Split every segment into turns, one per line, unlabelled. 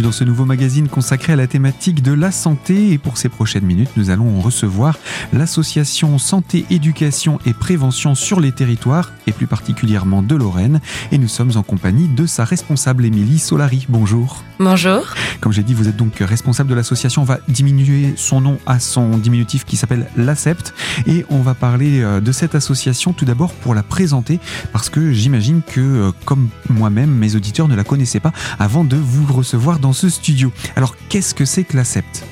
bienvenue dans ce nouveau magazine consacré à la thématique de la santé. Et pour ces prochaines minutes, nous allons recevoir l'association Santé, Éducation et Prévention sur les territoires, et plus particulièrement de Lorraine. Et nous sommes en compagnie de sa responsable Émilie Solari. Bonjour.
Bonjour.
Comme j'ai dit, vous êtes donc responsable de l'association. On va diminuer son nom à son diminutif qui s'appelle l'ACEPT. Et on va parler euh, de cette association tout d'abord pour la présenter, parce que j'imagine que, euh, comme moi-même, mes auditeurs ne la connaissaient pas avant de vous recevoir dans ce studio. Alors, qu'est-ce que c'est que l'ACEPT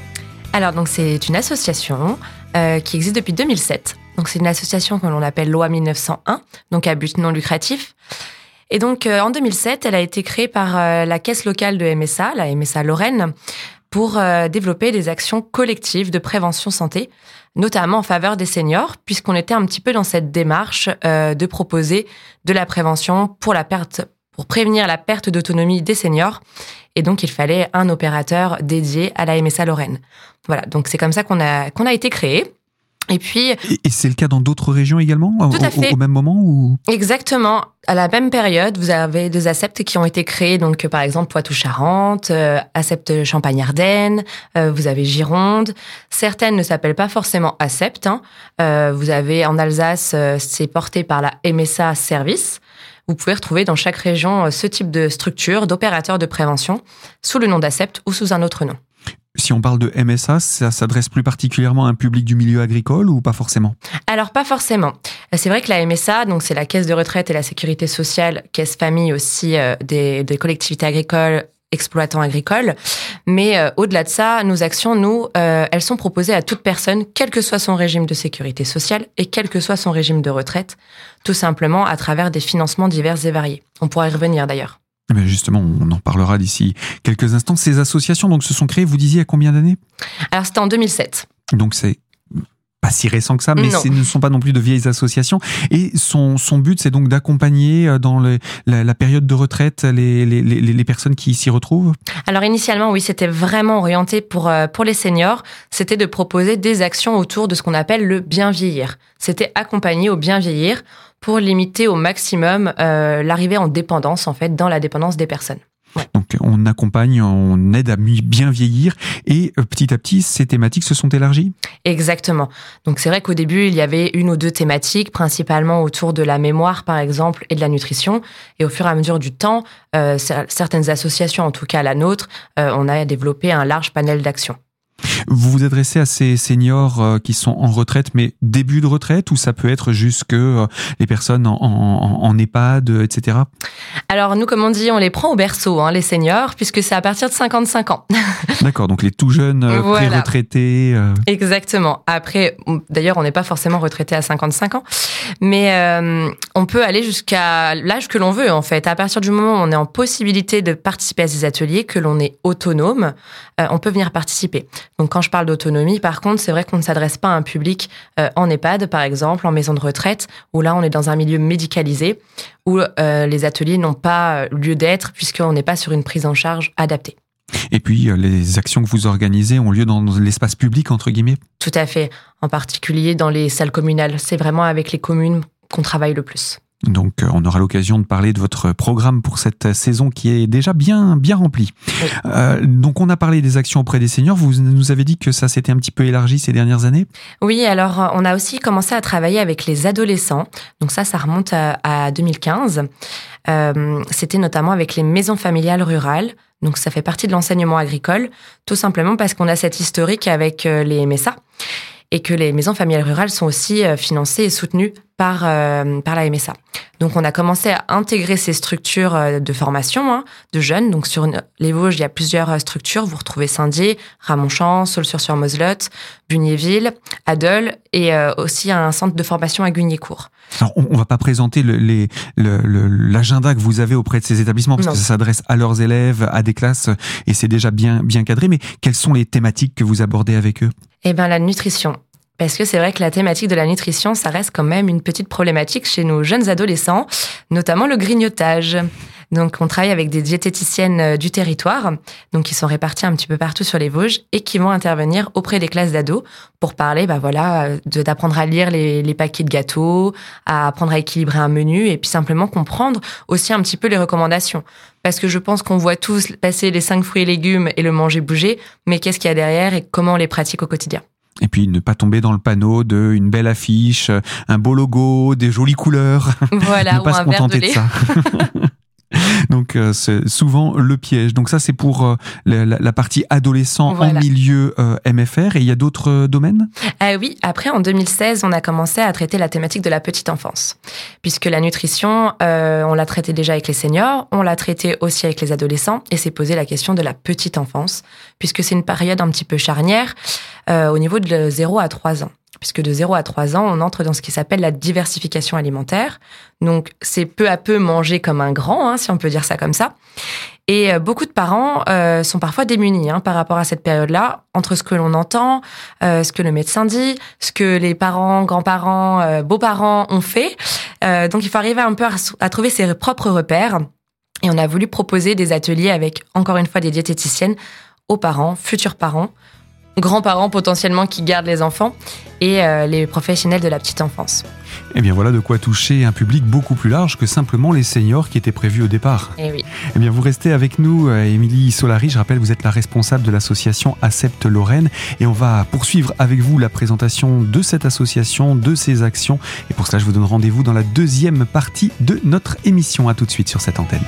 Alors, donc, c'est une association euh, qui existe depuis 2007. Donc, c'est une association que l'on appelle Loi 1901, donc à but non lucratif. Et donc, euh, en 2007, elle a été créée par euh, la caisse locale de MSA, la MSA Lorraine, pour développer des actions collectives de prévention santé, notamment en faveur des seniors, puisqu'on était un petit peu dans cette démarche de proposer de la prévention pour la perte pour prévenir la perte d'autonomie des seniors. Et donc, il fallait un opérateur dédié à la MSA Lorraine. Voilà, donc c'est comme ça qu'on a, qu'on a été créé. Et puis.
Et, c'est le cas dans d'autres régions également
Tout à fait.
Au, même moment ou?
Exactement. À la même période, vous avez deux ACEPT qui ont été créés, donc par exemple Poitou-Charentes, euh, ACEPT Champagne-Ardenne, euh, vous avez Gironde. Certaines ne s'appellent pas forcément ACEPT. Hein. Euh, vous avez en Alsace, c'est porté par la MSA Service. Vous pouvez retrouver dans chaque région euh, ce type de structure, d'opérateur de prévention, sous le nom d'ACEPT ou sous un autre nom.
Si on parle de MSA, ça s'adresse plus particulièrement à un public du milieu agricole ou pas forcément?
Alors pas forcément. C'est vrai que la MSA, donc c'est la caisse de retraite et la sécurité sociale, caisse famille aussi euh, des, des collectivités agricoles exploitants agricoles. Mais euh, au-delà de ça, nos actions, nous, euh, elles sont proposées à toute personne, quel que soit son régime de sécurité sociale et quel que soit son régime de retraite, tout simplement à travers des financements divers et variés. On pourra y revenir d'ailleurs.
Mais justement, on en parlera d'ici quelques instants. Ces associations donc se sont créées, vous disiez, à combien d'années?
Alors c'était en 2007.
Donc c'est pas si récent que ça, mais ce ne sont pas non plus de vieilles associations. Et son, son but, c'est donc d'accompagner euh, dans le, la, la, période de retraite les, les, les, les personnes qui s'y retrouvent
Alors initialement, oui, c'était vraiment orienté pour, euh, pour les seniors. C'était de proposer des actions autour de ce qu'on appelle le bien vieillir. C'était accompagner au bien vieillir pour limiter au maximum euh, l'arrivée en dépendance, en fait, dans la dépendance des personnes.
Donc on accompagne, on aide à bien vieillir et euh, petit à petit ces thématiques se sont élargies
Exactement. Donc c'est vrai qu'au début il y avait une ou deux thématiques, principalement autour de la mémoire par exemple et de la nutrition. Et au fur et à mesure du temps, euh, certaines associations, en tout cas la nôtre, euh, on a développé un large panel d'actions.
Vous vous adressez à ces seniors euh, qui sont en retraite, mais début de retraite, ou ça peut être jusque euh, les personnes en, en, en EHPAD, etc.
Alors nous, comme on dit, on les prend au berceau, hein, les seniors, puisque c'est à partir de 55 ans.
D'accord, donc les tout jeunes euh, voilà. pré-retraités.
Exactement. Après, d'ailleurs, on n'est pas forcément retraité à 55 ans, mais euh, on peut aller jusqu'à l'âge que l'on veut, en fait. À partir du moment où on est en possibilité de participer à ces ateliers, que l'on est autonome, euh, on peut venir participer. Donc quand je parle d'autonomie, par contre, c'est vrai qu'on ne s'adresse pas à un public euh, en EHPAD, par exemple, en maison de retraite, où là, on est dans un milieu médicalisé, où euh, les ateliers n'ont pas lieu d'être, puisqu'on n'est pas sur une prise en charge adaptée.
Et puis, les actions que vous organisez ont lieu dans l'espace public, entre guillemets?
Tout à fait, en particulier dans les salles communales. C'est vraiment avec les communes qu'on travaille le plus.
Donc, on aura l'occasion de parler de votre programme pour cette saison qui est déjà bien, bien remplie. Oui. Euh, donc, on a parlé des actions auprès des seniors. Vous nous avez dit que ça s'était un petit peu élargi ces dernières années?
Oui, alors on a aussi commencé à travailler avec les adolescents. Donc ça, ça remonte à, à 2015. Euh, C'était notamment avec les maisons familiales rurales. Donc ça fait partie de l'enseignement agricole, tout simplement parce qu'on a cette historique avec euh, les MSA et que les maisons familiales rurales sont aussi euh, financées et soutenues par, euh, par la MSA. Donc on a commencé à intégrer ces structures euh, de formation hein, de jeunes. Donc sur les Vosges, il y a plusieurs structures. Vous retrouvez Saint-Dié, Ramonchamp, Saulsur-sur-Moselotte, Bugnéville, Adol et aussi un centre de formation à Guignécourt.
Alors on, va pas présenter l'agenda que vous avez auprès de ces établissements parce non. que ça s'adresse à leurs élèves, à des classes et c'est déjà bien bien cadré. Mais quelles sont les thématiques que vous abordez avec eux?
Eh bien la nutrition. Parce que c'est vrai que la thématique de la nutrition, ça reste quand même une petite problématique chez nos jeunes adolescents, notamment le grignotage. Donc, on travaille avec des diététiciennes euh, du territoire, donc qui sont réparties un petit peu partout sur les Vosges et qui vont intervenir auprès des classes d'ados pour parler, bah voilà, euh, d'apprendre à lire les, les paquets de gâteaux, à apprendre à équilibrer un menu et puis simplement comprendre aussi un petit peu les recommandations. Parce que je pense qu'on voit tous passer les cinq fruits et légumes et le manger bouger, mais qu'est-ce qu'il y a derrière et comment on les pratique au quotidien.
Et puis ne pas tomber dans le panneau de une belle affiche, un beau logo, des jolies couleurs.
Voilà,
ne pas
ou
se
un de
contenter de,
lait.
ça. Donc euh, c'est souvent le piège. Donc ça c'est pour euh, la, la- partie adolescent en milieu euh, MFR. Et il y a d'autres euh, domaines?
Ah oui, après en 2016, on a commencé à traiter la thématique de la petite enfance. Puisque la nutrition, euh, on l'a traité déjà avec les seniors, on l'a traité aussi avec les adolescents, et s'est posé la question de la petite enfance, puisque c'est une période un petit peu charnière euh, au niveau de 0 à 3 ans. Puisque de 0 à 3 ans, on entre dans ce qui s'appelle la diversification alimentaire. Donc c'est peu à peu manger comme un grand, hein, si on peut dire ça comme ça. Et euh, beaucoup de parents euh, sont parfois démunis hein, par rapport à cette période-là, entre ce que l'on entend, euh, ce que le médecin dit, ce que les parents, grands-parents, beaux-parents ont fait. Donc il faut arriver un peu à, à trouver ses propres repères. Et on a voulu proposer des ateliers avec, encore une fois, des diététiciennes aux parents, futurs parents, grands-parents potentiellement qui gardent les enfants et euh, les professionnels de la petite enfance.
Eh bien voilà de quoi toucher un public beaucoup plus large que simplement les seniors qui étaient prévus au départ.
Et oui.
Eh bien, vous restez avec nous, euh, Émilie Solari. Je rappelle, vous êtes la responsable de l'association Accepte Lorraine. Et on va poursuivre avec vous la présentation de cette association, de ses actions. Et pour cela, je vous donne rendez-vous dans la deuxième partie de notre émission. À tout de suite sur cette antenne.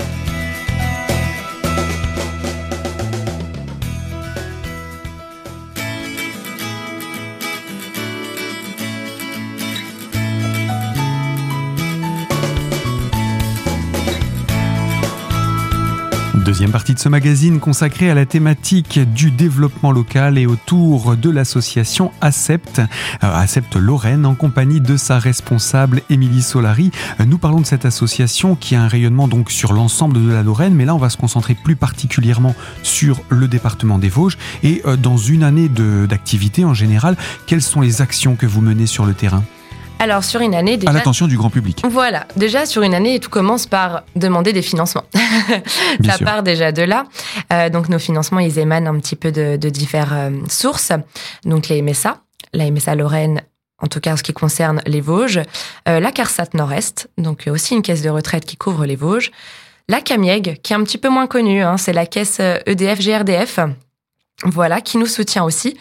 Deuxième partie de ce magazine consacrée à la thématique du développement local et autour de l'association Accept, euh, Accept Lorraine, en compagnie de sa responsable Émilie Solari. Euh, Nous parlons de cette association qui a un rayonnement sur l'ensemble de la Lorraine, mais là on va se concentrer plus particulièrement sur le département des Vosges. Et euh, dans une année d'activité en général, quelles sont les actions que vous menez sur le terrain?
Alors sur une année
À
déjà.
l'attention du grand public,
Voilà, déjà sur une année, tout commence par demander des financements. Ça
sûr.
part déjà de là. Euh, donc nos financements, ils émanent un petit peu de, de diverses euh, sources. Donc les MSA, la MSA Lorraine, en tout cas en ce qui concerne les Vosges, euh, la CARSAT Nord-Est, donc euh, aussi une caisse de retraite qui couvre les Vosges, la CAMIEG, qui est un petit peu moins connue, hein, c'est la caisse euh, EDF GRDF, voilà, qui nous soutient aussi.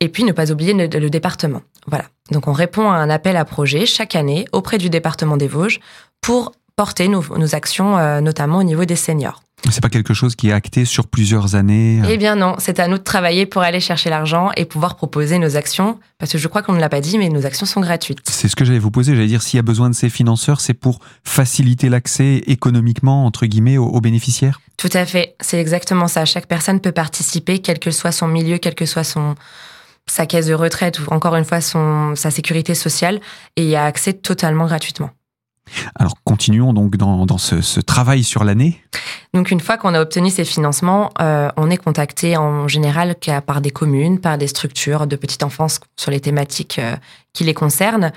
Et puis ne pas oublier le, département. Voilà. Donc on répond à un appel à projet chaque année auprès du département des Vosges pour porter nos, nos actions, euh, notamment au niveau des seniors.
C'est pas quelque chose qui est acté sur plusieurs années.
Eh bien non, c'est à nous de travailler pour aller chercher l'argent et pouvoir proposer nos actions, parce que je crois qu'on ne l'a pas dit, mais nos actions sont gratuites.
C'est ce que j'allais vous poser. J'allais dire, s'il y a besoin de ces financeurs, c'est pour faciliter l'accès économiquement, entre guillemets, aux, aux bénéficiaires?
Tout à fait, c'est exactement ça. Chaque personne peut participer, quel que soit son milieu, quelle que soit son sa caisse de retraite ou encore une fois son sa sécurité sociale, et y a accès totalement gratuitement.
Alors, continuons donc dans, dans ce, travail sur l'année.
Donc une fois qu'on a obtenu ces financements, euh, on est contacté en général par des communes, par des structures de petite enfance sur les thématiques euh, qui les concernent.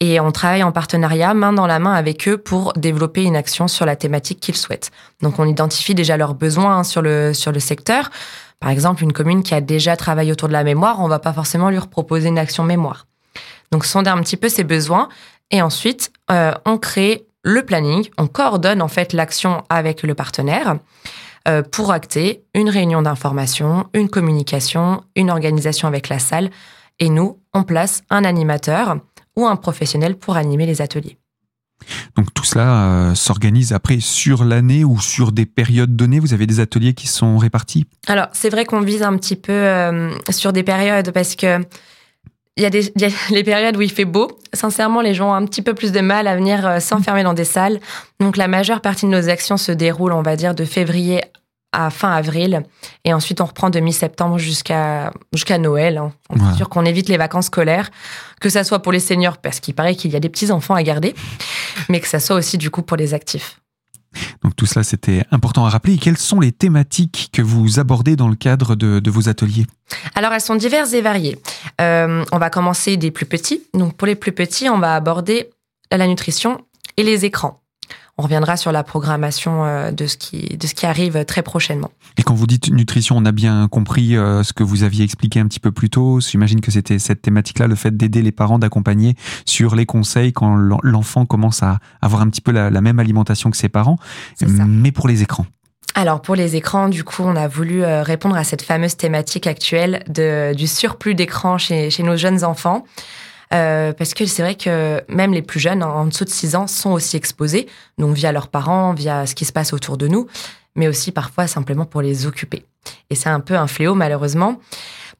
Et on travaille en partenariat, main dans la main avec eux pour développer une action sur la thématique qu'ils souhaitent. Donc on identifie déjà leurs besoins hein, sur le, sur le secteur. Par exemple, une commune qui a déjà travaillé autour de la mémoire, on va pas forcément lui proposer une action mémoire. Donc sonder un petit peu ses besoins et ensuite euh, on crée le planning, on coordonne en fait l'action avec le partenaire euh, pour acter une réunion d'information, une communication, une organisation avec la salle et nous, on place un animateur ou un professionnel pour animer les ateliers.
Donc, tout cela euh, s'organise après sur l'année ou sur des périodes données. Vous avez des ateliers qui sont répartis?
Alors, c'est vrai qu'on vise un petit peu euh, sur des périodes parce que il y, a des, il y a les périodes où il fait beau. Sincèrement, les gens ont un petit peu plus de mal à venir euh, s'enfermer dans des salles. Donc, la majeure partie de nos actions se déroule, on va dire, de février à fin avril. Et ensuite, on reprend de mi-septembre jusqu'à jusqu'à Noël. hein. On est sûr qu'on évite les vacances scolaires, que ça soit pour les seniors, parce qu'il paraît qu'il y a des petits-enfants à garder, mais que ça soit aussi, du coup, pour les actifs.
Donc, tout cela, c'était important à rappeler. Quelles sont les thématiques que vous abordez dans le cadre de, de vos ateliers?
Alors, elles sont diverses et variées. Euh, on va commencer des plus petits. Donc, pour les plus petits, on va aborder la nutrition et les écrans. On reviendra sur la programmation euh, de ce qui de ce qui arrive très prochainement.
Et quand vous dites nutrition, on a bien compris euh, ce que vous aviez expliqué un petit peu plus tôt. J'imagine que c'était cette thématique-là, le fait d'aider les parents, d'accompagner sur les conseils quand l'enfant commence à avoir un petit peu la, même alimentation que ses parents, mais pour les écrans.
Alors pour les écrans, du coup, on a voulu euh, répondre à cette fameuse thématique actuelle de, du surplus d'écran chez, chez nos jeunes enfants. Euh, parce que c'est vrai que même les plus jeunes, en dessous de 6 ans, sont aussi exposés, donc via leurs parents, via ce qui se passe autour de nous, mais aussi parfois simplement pour les occuper. Et c'est un peu un fléau, malheureusement.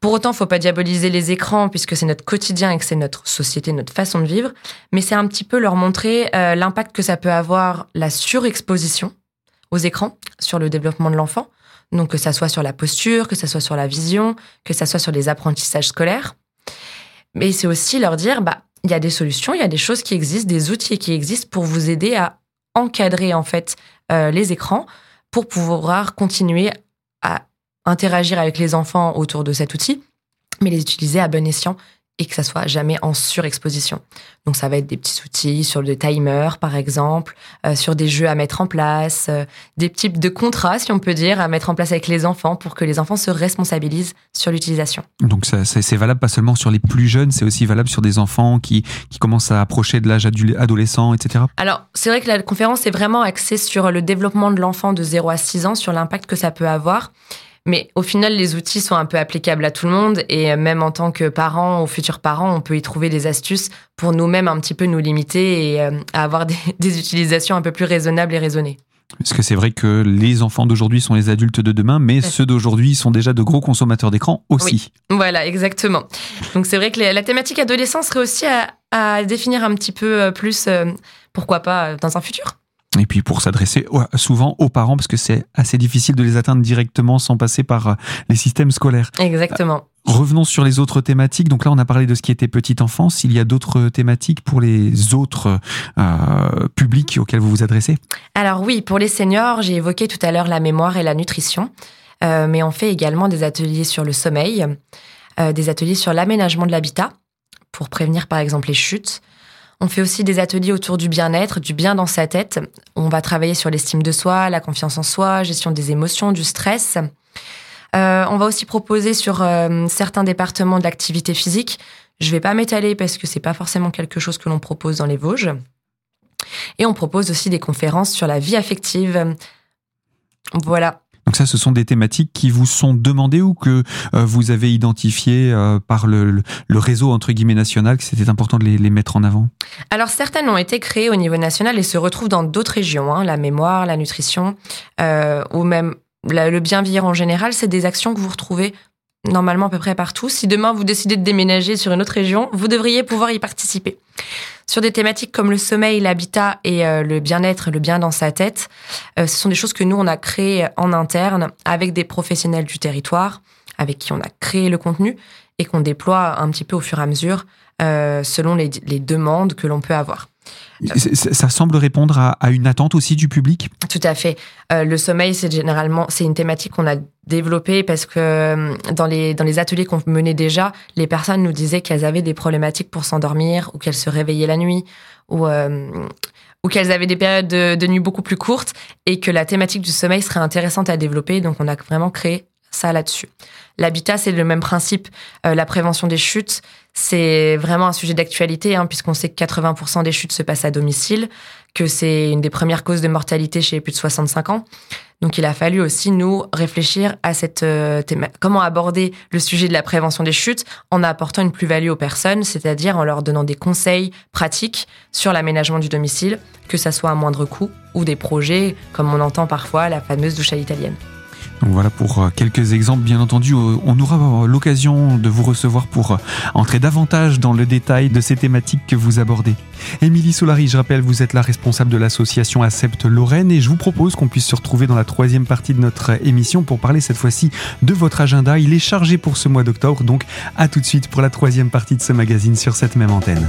Pour autant, faut pas diaboliser les écrans puisque c'est notre quotidien et que c'est notre société, notre façon de vivre. Mais c'est un petit peu leur montrer euh, l'impact que ça peut avoir la surexposition aux écrans sur le développement de l'enfant. Donc que ça soit sur la posture, que ça soit sur la vision, que ça soit sur les apprentissages scolaires. Mais c'est aussi leur dire, bah, il y a des solutions, il y a des choses qui existent, des outils qui existent pour vous aider à encadrer en fait euh, les écrans pour pouvoir continuer à interagir avec les enfants autour de cet outil, mais les utiliser à bon escient et que ça soit jamais en surexposition. Donc ça va être des petits outils sur le timer par exemple, euh, sur des jeux à mettre en place, euh, des types de contrats si on peut dire à mettre en place avec les enfants pour que les enfants se responsabilisent sur l'utilisation.
Donc c'est valable pas seulement sur les plus jeunes, c'est aussi valable sur des enfants qui, qui commencent à approcher de l'âge adolescent, etc.
Alors c'est vrai que la conférence est vraiment axée sur le développement de l'enfant de 0 à 6 ans, sur l'impact que ça peut avoir. Mais au final, les outils sont un peu applicables à tout le monde et même en tant que parents ou futurs parents, on peut y trouver des astuces pour nous-mêmes un petit peu nous limiter et euh, avoir des, utilisations un peu plus raisonnables et raisonnées.
Parce que c'est vrai que les enfants d'aujourd'hui sont les adultes de demain, mais ceux d'aujourd'hui sont déjà de gros consommateurs d'écran aussi.
Voilà, exactement. Donc c'est vrai que la thématique adolescence serait aussi à, définir un petit peu euh, plus, euh, pourquoi pas, dans un futur.
Et puis pour s'adresser souvent aux parents, parce que c'est assez difficile de les atteindre directement sans passer par euh, les systèmes scolaires.
Exactement.
Euh, revenons sur les autres thématiques. Donc là, on a parlé de ce qui était petite enfance. Il y a d'autres thématiques pour les autres euh, publics auxquels vous vous adressez?
Alors oui, pour les seniors, j'ai évoqué tout à l'heure la mémoire et la nutrition. mais on fait également des ateliers sur le sommeil, des ateliers sur l'aménagement de l'habitat pour prévenir par exemple les chutes, on fait aussi des ateliers autour du bien-être, du bien dans sa tête. On va travailler sur l'estime de soi, la confiance en soi, gestion des émotions, du stress. Euh, on va aussi proposer sur euh, certains départements de l'activité physique. Je vais pas m'étaler parce que c'est pas forcément quelque chose que l'on propose dans les Vosges. Et on propose aussi des conférences sur la vie affective. Voilà.
Donc ça, ce sont des thématiques qui vous sont demandées ou que euh, vous avez identifiées euh, par le, réseau entre guillemets national, que c'était important de les, mettre en avant?
Alors certaines ont été créées au niveau national et se retrouvent dans d'autres régions, hein, la mémoire, la nutrition, euh, ou même le bien vieillir en général. C'est des actions que vous retrouvez normalement à peu près partout. Si demain vous décidez de déménager sur une autre région, vous devriez pouvoir y participer. Sur des thématiques comme le sommeil, l'habitat et euh, le bien-être, le bien dans sa tête, euh, ce sont des choses que nous, on a créées en interne avec des professionnels du territoire, avec qui on a créé le contenu et qu'on déploie un petit peu au fur et à mesure euh, selon les, les demandes que l'on peut avoir.
Ça semble répondre à, une attente aussi du public?
Tout à fait. Euh, le sommeil, c'est généralement c'est une thématique qu'on a développée parce que euh, dans les dans les ateliers qu'on menait déjà, les personnes nous disaient qu'elles avaient des problématiques pour s'endormir ou qu'elles se réveillaient la nuit ou euh, ou qu'elles avaient des périodes de, de nuit beaucoup plus courtes et que la thématique du sommeil serait intéressante à développer. Donc on a vraiment créé ça là-dessus. L'habitat, c'est le même principe. Euh, la prévention des chutes, c'est vraiment un sujet d'actualité, hein, puisqu'on sait que 80% des chutes se passent à domicile, que c'est une des premières causes de mortalité chez les plus de 65 ans. Donc il a fallu aussi nous réfléchir à cette euh, comment aborder le sujet de la prévention des chutes en apportant une plus-value aux personnes, c'est-à-dire en leur donnant des conseils pratiques sur l'aménagement du domicile, que ça soit à moindre coût ou des projets comme on entend parfois la fameuse douche à l'italienne.
Voilà pour euh, quelques exemples. Bien entendu, euh, on aura l'occasion de vous recevoir pour euh, entrer davantage dans le détail de ces thématiques que vous abordez. Émilie Solari, je rappelle, vous êtes la responsable de l'association Accepte Lorraine et je vous propose qu'on puisse se retrouver dans la troisième partie de notre émission pour parler cette fois-ci de votre agenda. Il est chargé pour ce mois d'octobre, donc à tout de suite pour la troisième partie de ce magazine sur cette même antenne.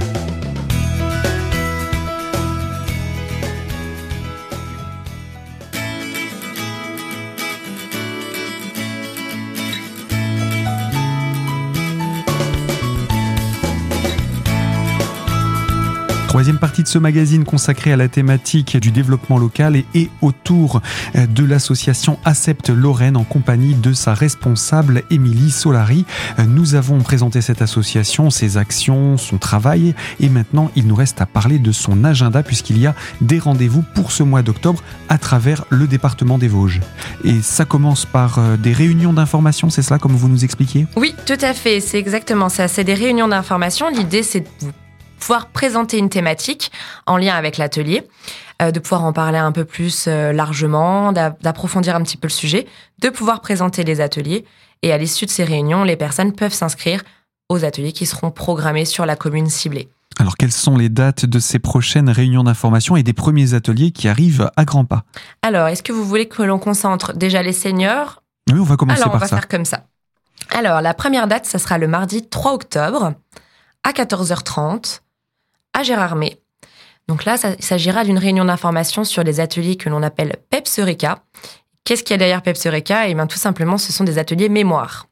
Troisième partie de ce magazine consacré à la thématique du développement local et, autour de l'association Accepte Lorraine en compagnie de sa responsable Émilie Solari. Nous avons présenté cette association, ses actions, son travail et maintenant il nous reste à parler de son agenda puisqu'il y a des rendez-vous pour ce mois d'octobre à travers le département des Vosges. Et ça commence par euh, des réunions d'information, c'est cela comme vous nous expliquiez?
Oui, tout à fait, c'est exactement ça. C'est des réunions d'information. L'idée c'est de vous pouvoir présenter une thématique en lien avec l'atelier, euh, de pouvoir en parler un peu plus euh, largement, d'approfondir un petit peu le sujet, de pouvoir présenter les ateliers. Et à l'issue de ces réunions, les personnes peuvent s'inscrire aux ateliers qui seront programmés sur la commune ciblée.
Alors, quelles sont les dates de ces prochaines réunions d'information et des premiers ateliers qui arrivent à grands pas?
Alors, est-ce que vous voulez que l'on concentre déjà les seniors?
Oui, on va commencer
Alors,
par
on va faire comme ça. Alors, la première date, ça sera le mardi 3 octobre à 14h30 à Gérardmer. Donc là, il s'agira d'une réunion d'information sur les ateliers que l'on appelle PEPSERECA. Qu'est-ce qu'il y a derrière PEPSERECA Eh bien, tout simplement, ce sont des ateliers mémoire.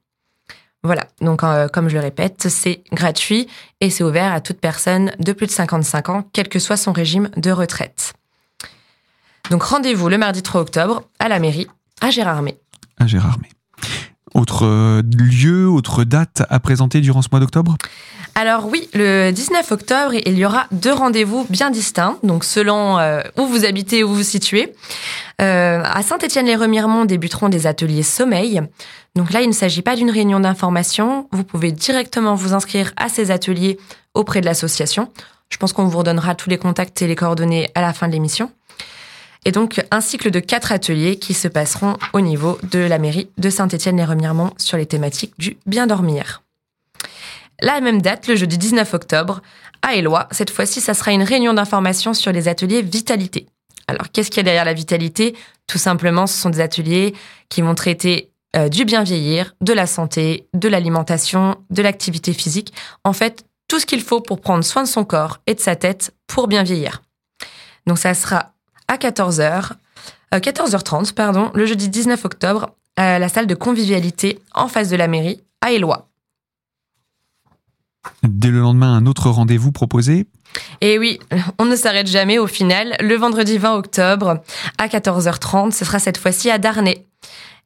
Voilà, donc euh, comme je le répète, c'est gratuit et c'est ouvert à toute personne de plus de 55 ans, quel que soit son régime de retraite. Donc rendez-vous le mardi 3 octobre à la mairie, à Gérardmer.
À Gérardmer. Autre euh, lieu, autre date à présenter durant ce mois d'octobre?
Alors oui, le 19 octobre, il y aura deux rendez-vous bien distincts, donc selon euh, où vous habitez, où vous vous situez. Euh, à Saint-Étienne-les-Remiremont débuteront des ateliers sommeil. Donc là, il ne s'agit pas d'une réunion d'information. Vous pouvez directement vous inscrire à ces ateliers auprès de l'association. Je pense qu'on vous redonnera tous les contacts et les coordonnées à la fin de l'émission. Et donc, un cycle de quatre ateliers qui se passeront au niveau de la mairie de Saint-Étienne-les-Remiremont sur les thématiques du bien dormir. La même date, le jeudi 19 octobre, à Éloi. Cette fois-ci, ça sera une réunion d'information sur les ateliers vitalité. Alors, qu'est-ce qu'il y a derrière la vitalité? Tout simplement, ce sont des ateliers qui vont traiter euh, du bien vieillir, de la santé, de l'alimentation, de l'activité physique. En fait, tout ce qu'il faut pour prendre soin de son corps et de sa tête pour bien vieillir. Donc, ça sera à 14h, 14h30, pardon, le jeudi 19 octobre, à la salle de convivialité en face de la mairie, à Éloi.
Dès le lendemain, un autre rendez-vous proposé?
Et oui, on ne s'arrête jamais au final. Le vendredi 20 octobre à 14h30, ce sera cette fois-ci à Darnay.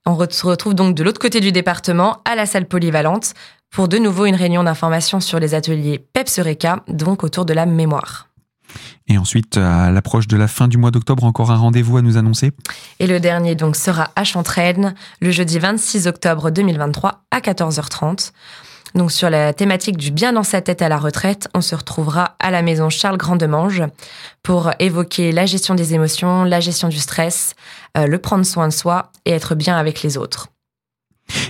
On se retrouve donc de l'autre côté du département, à la salle polyvalente, pour de nouveau une réunion d'information sur les ateliers PEPS-EURECA, donc autour de la mémoire.
Et ensuite, à l'approche de la fin du mois d'octobre, encore un rendez-vous à nous annoncer
Et le dernier donc sera à Chantraine, le jeudi 26 octobre 2023 à 14h30. Donc sur la thématique du bien dans sa tête à la retraite, on se retrouvera à la maison Charles Grandemange pour évoquer la gestion des émotions, la gestion du stress, euh, le prendre soin de soi et être bien avec les autres.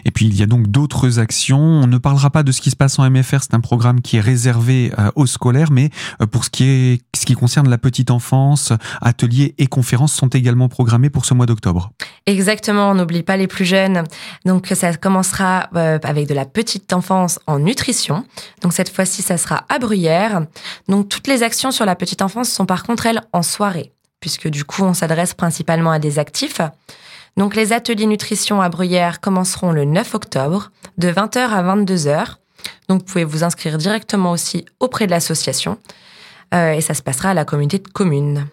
Et puis il y a donc d'autres actions. On ne parlera pas de ce qui se passe en MFR, c'est un programme qui est réservé euh, aux scolaires, mais euh, pour ce qui est ce qui concerne la petite enfance, ateliers et conférences sont également programmés pour ce mois d'octobre.
Exactement, on n'oublie pas les plus jeunes. Donc ça commencera euh, avec de la petite enfance en nutrition. Donc cette fois-ci, ça sera à Bruyères. Donc toutes les actions sur la petite enfance sont par contre elles en soirée, puisque du coup on s'adresse principalement à des actifs. Donc les ateliers nutrition à Bruyères commenceront le 9 octobre de 20h à 22h. Donc vous pouvez vous inscrire directement aussi auprès de l'association euh, et ça se passera à la communauté de communes.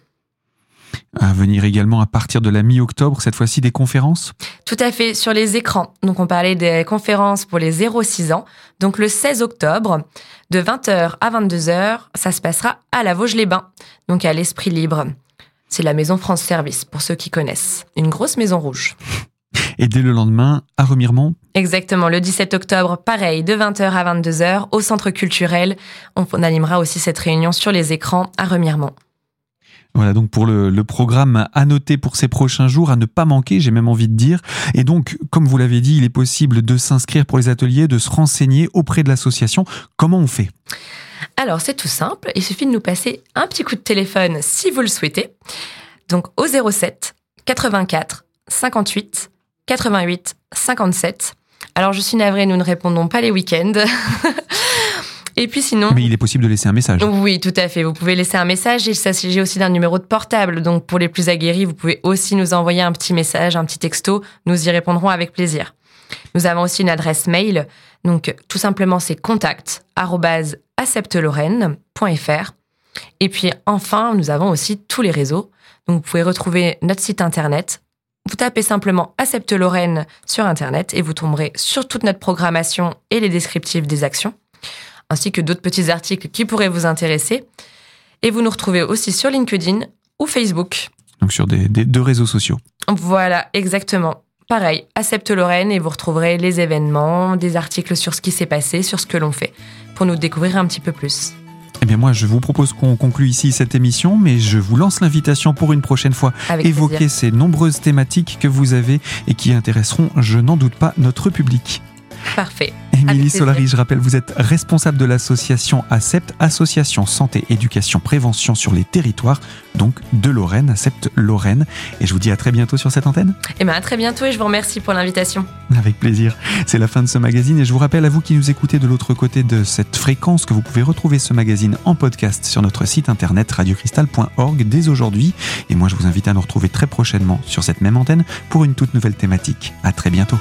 À venir également à partir de la mi-octobre, cette fois-ci des conférences?
Tout à fait, sur les écrans. Donc on parlait des conférences pour les 0-6 ans. Donc le 16 octobre, de 20h à 22h, ça se passera à la Vosges-les-Bains, donc à l'Esprit Libre. C'est la maison France Service, pour ceux qui connaissent. Une grosse maison rouge.
Et dès le lendemain, à Remiremont
Exactement, le 17 octobre, pareil, de 20h à 22h, au centre culturel. On animera aussi cette réunion sur les écrans à Remiremont.
Voilà donc pour le, le, programme à noter pour ces prochains jours, à ne pas manquer, j'ai même envie de dire. Et donc, comme vous l'avez dit, il est possible de s'inscrire pour les ateliers, de se renseigner auprès de l'association. Comment on fait?
Alors c'est tout simple, il suffit de nous passer un petit coup de téléphone si vous le souhaitez. Donc au 07 84 58 88 57. Alors je suis navrée, nous ne répondons pas les week-ends. Et puis sinon.
Mais il est possible de laisser un message.
Oui, tout à fait. Vous pouvez laisser un message. Il s'agit aussi d'un numéro de portable. Donc pour les plus aguerris, vous pouvez aussi nous envoyer un petit message, un petit texto. Nous y répondrons avec plaisir. Nous avons aussi une adresse mail. Donc tout simplement, c'est contact acceptelorraine.fr. Et puis enfin, nous avons aussi tous les réseaux. Donc vous pouvez retrouver notre site internet. Vous tapez simplement Accepte Lorraine sur internet et vous tomberez sur toute notre programmation et les descriptifs des actions, ainsi que d'autres petits articles qui pourraient vous intéresser. Et vous nous retrouvez aussi sur LinkedIn ou Facebook.
Donc sur des, des deux réseaux sociaux.
Voilà, exactement. Pareil, Accepte Lorraine et vous retrouverez les événements, des articles sur ce qui s'est passé, sur ce que l'on fait, pour nous découvrir un petit peu plus.
Eh bien moi, je vous propose qu'on conclue ici cette émission, mais je vous lance l'invitation pour une prochaine fois
Avec
évoquer
plaisir.
ces nombreuses thématiques que vous avez et qui intéresseront, je n'en doute pas, notre public.
Parfait.
Émilie. Solari, je rappelle, vous êtes responsable de l'association ACEPT, Association Santé, Éducation, Prévention sur les territoires, donc de Lorraine, ACEPT Lorraine. Et je vous dis à très bientôt sur cette antenne.
Et bien à très bientôt et je vous remercie pour l'invitation.
Avec plaisir. C'est la fin de ce magazine et je vous rappelle à vous qui nous écoutez de l'autre côté de cette fréquence que vous pouvez retrouver ce magazine en podcast sur notre site internet radiocristal.org dès aujourd'hui. Et moi, je vous invite à nous retrouver très prochainement sur cette même antenne pour une toute nouvelle thématique. À très bientôt.